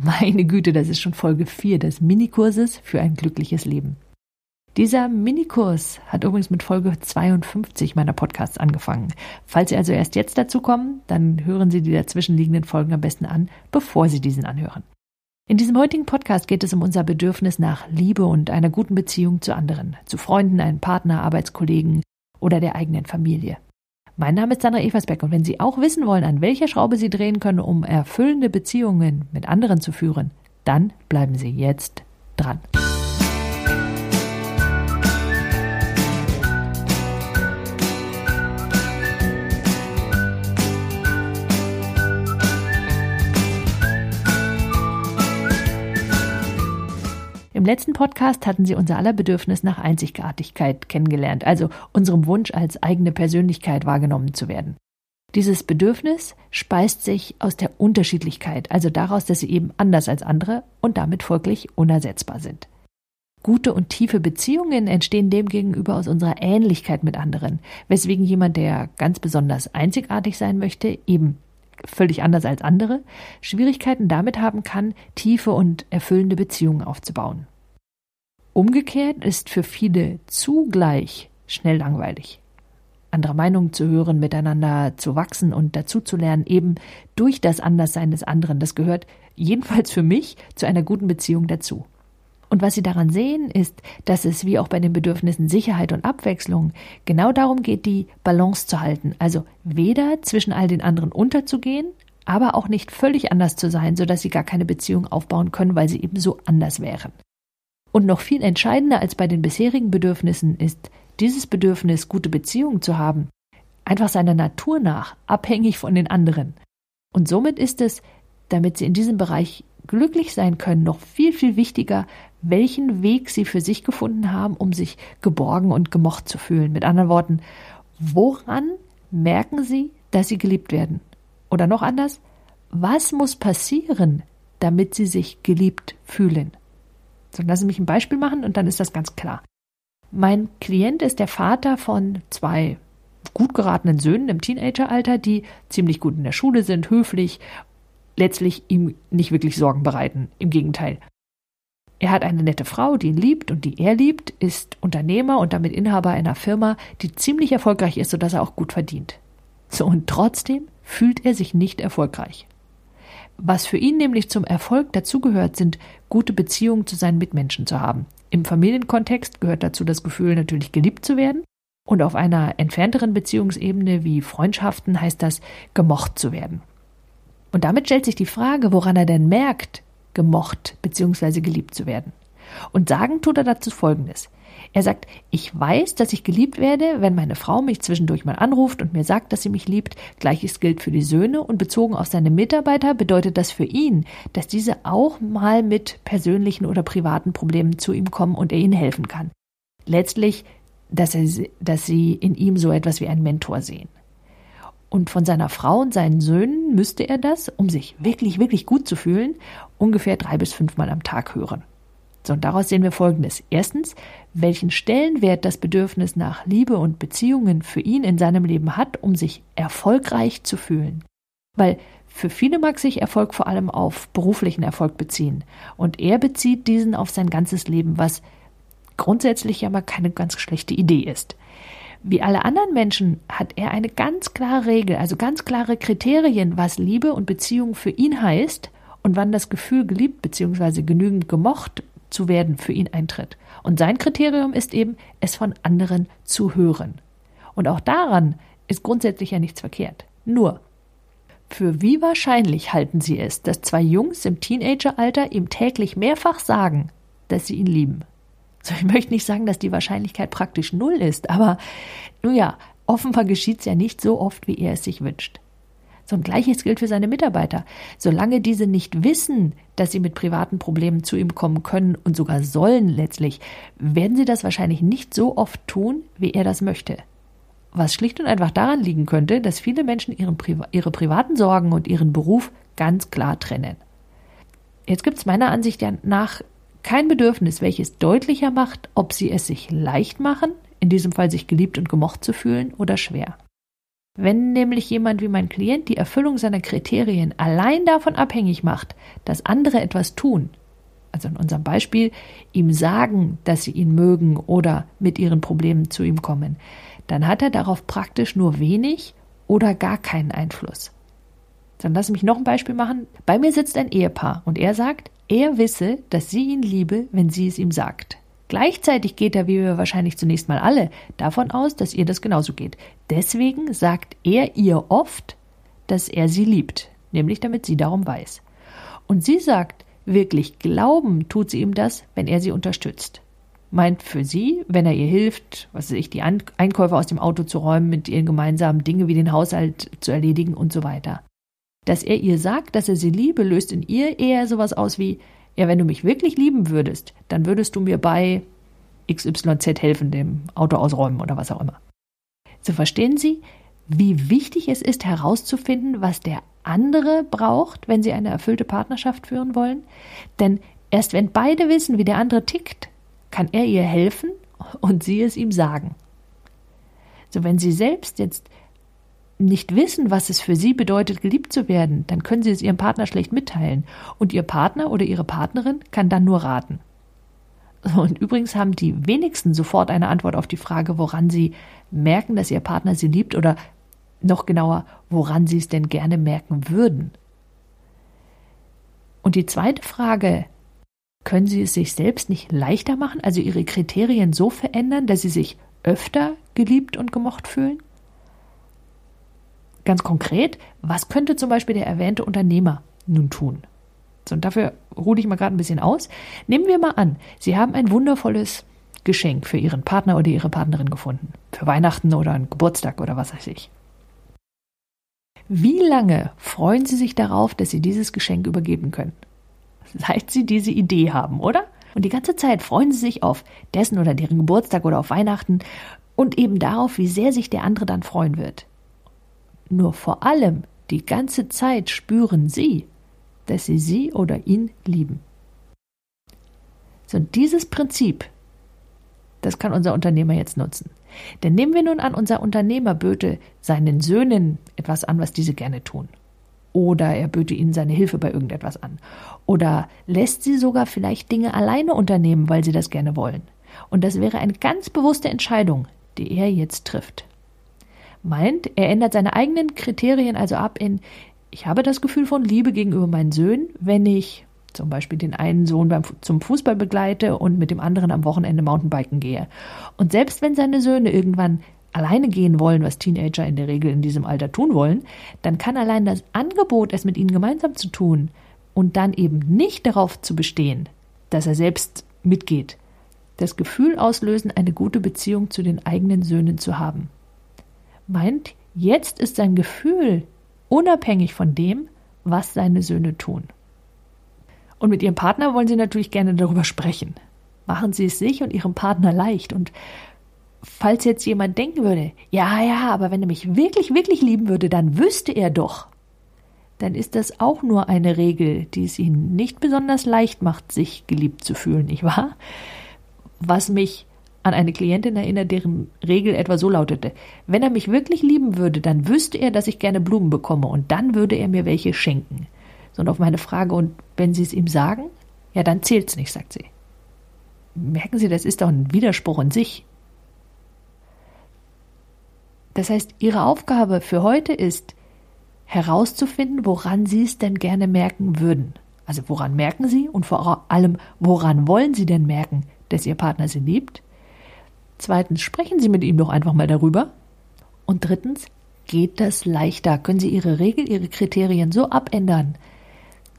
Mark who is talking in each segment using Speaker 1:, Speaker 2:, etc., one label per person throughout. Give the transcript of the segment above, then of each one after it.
Speaker 1: Meine Güte, das ist schon Folge 4 des Minikurses für ein glückliches Leben. Dieser Minikurs hat übrigens mit Folge 52 meiner Podcasts angefangen. Falls Sie also erst jetzt dazu kommen, dann hören Sie die dazwischenliegenden Folgen am besten an, bevor Sie diesen anhören. In diesem heutigen Podcast geht es um unser Bedürfnis nach Liebe und einer guten Beziehung zu anderen, zu Freunden, einem Partner, Arbeitskollegen oder der eigenen Familie. Mein Name ist Sandra Eversbeck und wenn Sie auch wissen wollen, an welcher Schraube Sie drehen können, um erfüllende Beziehungen mit anderen zu führen, dann bleiben Sie jetzt dran. Letzten Podcast hatten Sie unser aller Bedürfnis nach Einzigartigkeit kennengelernt, also unserem Wunsch als eigene Persönlichkeit wahrgenommen zu werden. Dieses Bedürfnis speist sich aus der Unterschiedlichkeit, also daraus, dass sie eben anders als andere und damit folglich unersetzbar sind. Gute und tiefe Beziehungen entstehen demgegenüber aus unserer Ähnlichkeit mit anderen, weswegen jemand, der ganz besonders einzigartig sein möchte, eben völlig anders als andere, Schwierigkeiten damit haben kann, tiefe und erfüllende Beziehungen aufzubauen. Umgekehrt ist für viele zugleich schnell langweilig. Andere Meinungen zu hören, miteinander zu wachsen und dazuzulernen, eben durch das Anderssein des anderen, das gehört jedenfalls für mich zu einer guten Beziehung dazu. Und was Sie daran sehen, ist, dass es wie auch bei den Bedürfnissen Sicherheit und Abwechslung genau darum geht, die Balance zu halten, also weder zwischen all den anderen unterzugehen, aber auch nicht völlig anders zu sein, sodass Sie gar keine Beziehung aufbauen können, weil sie eben so anders wären. Und noch viel entscheidender als bei den bisherigen Bedürfnissen ist dieses Bedürfnis, gute Beziehungen zu haben, einfach seiner Natur nach abhängig von den anderen. Und somit ist es, damit Sie in diesem Bereich glücklich sein können, noch viel, viel wichtiger, welchen Weg sie für sich gefunden haben, um sich geborgen und gemocht zu fühlen. Mit anderen Worten, woran merken sie, dass sie geliebt werden? Oder noch anders, was muss passieren, damit sie sich geliebt fühlen? So, lassen Sie mich ein Beispiel machen und dann ist das ganz klar. Mein Klient ist der Vater von zwei gut geratenen Söhnen im Teenageralter, die ziemlich gut in der Schule sind, höflich, letztlich ihm nicht wirklich Sorgen bereiten. Im Gegenteil. Er hat eine nette Frau, die ihn liebt und die er liebt, ist Unternehmer und damit Inhaber einer Firma, die ziemlich erfolgreich ist, sodass er auch gut verdient. So und trotzdem fühlt er sich nicht erfolgreich. Was für ihn nämlich zum Erfolg dazugehört, sind gute Beziehungen zu seinen Mitmenschen zu haben. Im Familienkontext gehört dazu das Gefühl, natürlich geliebt zu werden. Und auf einer entfernteren Beziehungsebene wie Freundschaften heißt das, gemocht zu werden. Und damit stellt sich die Frage, woran er denn merkt, gemocht bzw. geliebt zu werden. Und sagen tut er dazu Folgendes. Er sagt, ich weiß, dass ich geliebt werde, wenn meine Frau mich zwischendurch mal anruft und mir sagt, dass sie mich liebt. Gleiches gilt für die Söhne und bezogen auf seine Mitarbeiter bedeutet das für ihn, dass diese auch mal mit persönlichen oder privaten Problemen zu ihm kommen und er ihnen helfen kann. Letztlich, dass, er, dass sie in ihm so etwas wie einen Mentor sehen. Und von seiner Frau und seinen Söhnen müsste er das, um sich wirklich, wirklich gut zu fühlen, ungefähr drei bis fünfmal am Tag hören. So, und daraus sehen wir Folgendes. Erstens, welchen Stellenwert das Bedürfnis nach Liebe und Beziehungen für ihn in seinem Leben hat, um sich erfolgreich zu fühlen. Weil für viele mag sich Erfolg vor allem auf beruflichen Erfolg beziehen. Und er bezieht diesen auf sein ganzes Leben, was grundsätzlich ja mal keine ganz schlechte Idee ist. Wie alle anderen Menschen hat er eine ganz klare Regel, also ganz klare Kriterien, was Liebe und Beziehung für ihn heißt und wann das Gefühl geliebt bzw. genügend gemocht zu werden für ihn eintritt. Und sein Kriterium ist eben, es von anderen zu hören. Und auch daran ist grundsätzlich ja nichts verkehrt. Nur, für wie wahrscheinlich halten Sie es, dass zwei Jungs im Teenageralter ihm täglich mehrfach sagen, dass sie ihn lieben? So, ich möchte nicht sagen, dass die Wahrscheinlichkeit praktisch null ist, aber nun ja, offenbar geschieht es ja nicht so oft, wie er es sich wünscht. So Gleiches gilt für seine Mitarbeiter. Solange diese nicht wissen, dass sie mit privaten Problemen zu ihm kommen können und sogar sollen letztlich, werden sie das wahrscheinlich nicht so oft tun, wie er das möchte. Was schlicht und einfach daran liegen könnte, dass viele Menschen ihren Pri ihre privaten Sorgen und ihren Beruf ganz klar trennen. Jetzt gibt es meiner Ansicht nach kein Bedürfnis, welches deutlicher macht, ob sie es sich leicht machen, in diesem Fall sich geliebt und gemocht zu fühlen, oder schwer. Wenn nämlich jemand wie mein Klient die Erfüllung seiner Kriterien allein davon abhängig macht, dass andere etwas tun, also in unserem Beispiel ihm sagen, dass sie ihn mögen oder mit ihren Problemen zu ihm kommen, dann hat er darauf praktisch nur wenig oder gar keinen Einfluss. Dann lass mich noch ein Beispiel machen. Bei mir sitzt ein Ehepaar und er sagt, er wisse, dass sie ihn liebe, wenn sie es ihm sagt. Gleichzeitig geht er, wie wir wahrscheinlich zunächst mal alle, davon aus, dass ihr das genauso geht. Deswegen sagt er ihr oft, dass er sie liebt, nämlich damit sie darum weiß. Und sie sagt, wirklich glauben tut sie ihm das, wenn er sie unterstützt. Meint für sie, wenn er ihr hilft, was weiß ich, die Einkäufe aus dem Auto zu räumen, mit ihren gemeinsamen Dinge wie den Haushalt zu erledigen und so weiter. Dass er ihr sagt, dass er sie liebe, löst in ihr eher sowas aus wie, ja, wenn du mich wirklich lieben würdest, dann würdest du mir bei XYZ helfen, dem Auto ausräumen oder was auch immer. So verstehen Sie, wie wichtig es ist, herauszufinden, was der andere braucht, wenn sie eine erfüllte Partnerschaft führen wollen. Denn erst wenn beide wissen, wie der andere tickt, kann er ihr helfen und sie es ihm sagen. So, wenn Sie selbst jetzt nicht wissen, was es für sie bedeutet, geliebt zu werden, dann können sie es ihrem Partner schlecht mitteilen. Und ihr Partner oder ihre Partnerin kann dann nur raten. Und übrigens haben die wenigsten sofort eine Antwort auf die Frage, woran sie merken, dass ihr Partner sie liebt oder noch genauer, woran sie es denn gerne merken würden. Und die zweite Frage, können sie es sich selbst nicht leichter machen, also ihre Kriterien so verändern, dass sie sich öfter geliebt und gemocht fühlen? Ganz konkret, was könnte zum Beispiel der erwähnte Unternehmer nun tun? So, und dafür ruhe ich mal gerade ein bisschen aus. Nehmen wir mal an, Sie haben ein wundervolles Geschenk für Ihren Partner oder Ihre Partnerin gefunden. Für Weihnachten oder einen Geburtstag oder was weiß ich. Wie lange freuen Sie sich darauf, dass Sie dieses Geschenk übergeben können? Seit Sie diese Idee haben, oder? Und die ganze Zeit freuen Sie sich auf dessen oder deren Geburtstag oder auf Weihnachten und eben darauf, wie sehr sich der andere dann freuen wird. Nur vor allem die ganze Zeit spüren sie, dass sie sie oder ihn lieben. So, dieses Prinzip, das kann unser Unternehmer jetzt nutzen. Denn nehmen wir nun an, unser Unternehmer böte seinen Söhnen etwas an, was diese gerne tun. Oder er böte ihnen seine Hilfe bei irgendetwas an. Oder lässt sie sogar vielleicht Dinge alleine unternehmen, weil sie das gerne wollen. Und das wäre eine ganz bewusste Entscheidung, die er jetzt trifft meint, er ändert seine eigenen Kriterien also ab in, ich habe das Gefühl von Liebe gegenüber meinen Söhnen, wenn ich zum Beispiel den einen Sohn beim, zum Fußball begleite und mit dem anderen am Wochenende Mountainbiken gehe. Und selbst wenn seine Söhne irgendwann alleine gehen wollen, was Teenager in der Regel in diesem Alter tun wollen, dann kann allein das Angebot, es mit ihnen gemeinsam zu tun und dann eben nicht darauf zu bestehen, dass er selbst mitgeht, das Gefühl auslösen, eine gute Beziehung zu den eigenen Söhnen zu haben meint, jetzt ist sein Gefühl unabhängig von dem, was seine Söhne tun. Und mit ihrem Partner wollen sie natürlich gerne darüber sprechen. Machen sie es sich und ihrem Partner leicht. Und falls jetzt jemand denken würde, ja, ja, aber wenn er mich wirklich, wirklich lieben würde, dann wüsste er doch. Dann ist das auch nur eine Regel, die es ihnen nicht besonders leicht macht, sich geliebt zu fühlen, nicht wahr? Was mich an eine Klientin erinnert, deren Regel etwa so lautete, wenn er mich wirklich lieben würde, dann wüsste er, dass ich gerne Blumen bekomme und dann würde er mir welche schenken. So, und auf meine Frage, und wenn Sie es ihm sagen? Ja, dann zählt's nicht, sagt sie. Merken Sie, das ist doch ein Widerspruch in sich. Das heißt, Ihre Aufgabe für heute ist, herauszufinden, woran Sie es denn gerne merken würden. Also woran merken Sie und vor allem, woran wollen Sie denn merken, dass Ihr Partner Sie liebt? Zweitens, sprechen Sie mit ihm doch einfach mal darüber. Und drittens, geht das leichter? Können Sie Ihre Regel, Ihre Kriterien so abändern,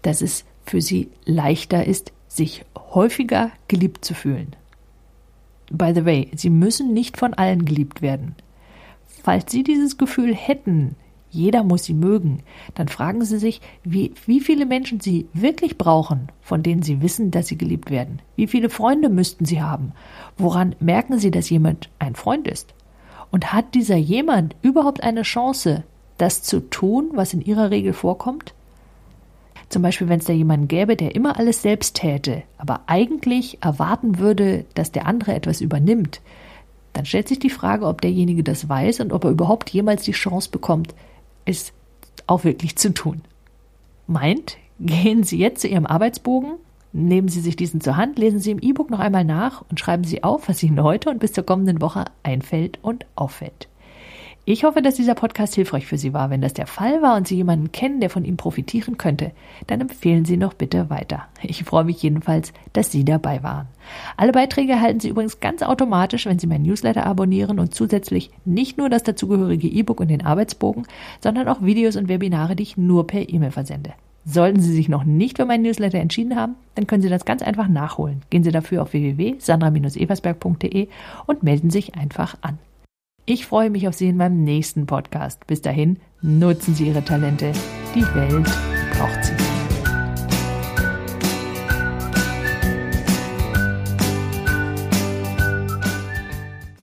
Speaker 1: dass es für Sie leichter ist, sich häufiger geliebt zu fühlen? By the way, Sie müssen nicht von allen geliebt werden. Falls Sie dieses Gefühl hätten, jeder muss sie mögen, dann fragen Sie sich, wie, wie viele Menschen Sie wirklich brauchen, von denen Sie wissen, dass sie geliebt werden. Wie viele Freunde müssten Sie haben? Woran merken Sie, dass jemand ein Freund ist? Und hat dieser jemand überhaupt eine Chance, das zu tun, was in Ihrer Regel vorkommt? Zum Beispiel, wenn es da jemanden gäbe, der immer alles selbst täte, aber eigentlich erwarten würde, dass der andere etwas übernimmt, dann stellt sich die Frage, ob derjenige das weiß und ob er überhaupt jemals die Chance bekommt, es auch wirklich zu tun. Meint, gehen Sie jetzt zu Ihrem Arbeitsbogen, nehmen Sie sich diesen zur Hand, lesen Sie im E-Book noch einmal nach und schreiben Sie auf, was Ihnen heute und bis zur kommenden Woche einfällt und auffällt. Ich hoffe, dass dieser Podcast hilfreich für Sie war. Wenn das der Fall war und Sie jemanden kennen, der von ihm profitieren könnte, dann empfehlen Sie noch bitte weiter. Ich freue mich jedenfalls, dass Sie dabei waren. Alle Beiträge erhalten Sie übrigens ganz automatisch, wenn Sie mein Newsletter abonnieren und zusätzlich nicht nur das dazugehörige E-Book und den Arbeitsbogen, sondern auch Videos und Webinare, die ich nur per E-Mail versende. Sollten Sie sich noch nicht für meinen Newsletter entschieden haben, dann können Sie das ganz einfach nachholen. Gehen Sie dafür auf www.sandra-eversberg.de und melden sich einfach an. Ich freue mich auf Sie in meinem nächsten Podcast. Bis dahin, nutzen Sie Ihre Talente. Die Welt braucht sie.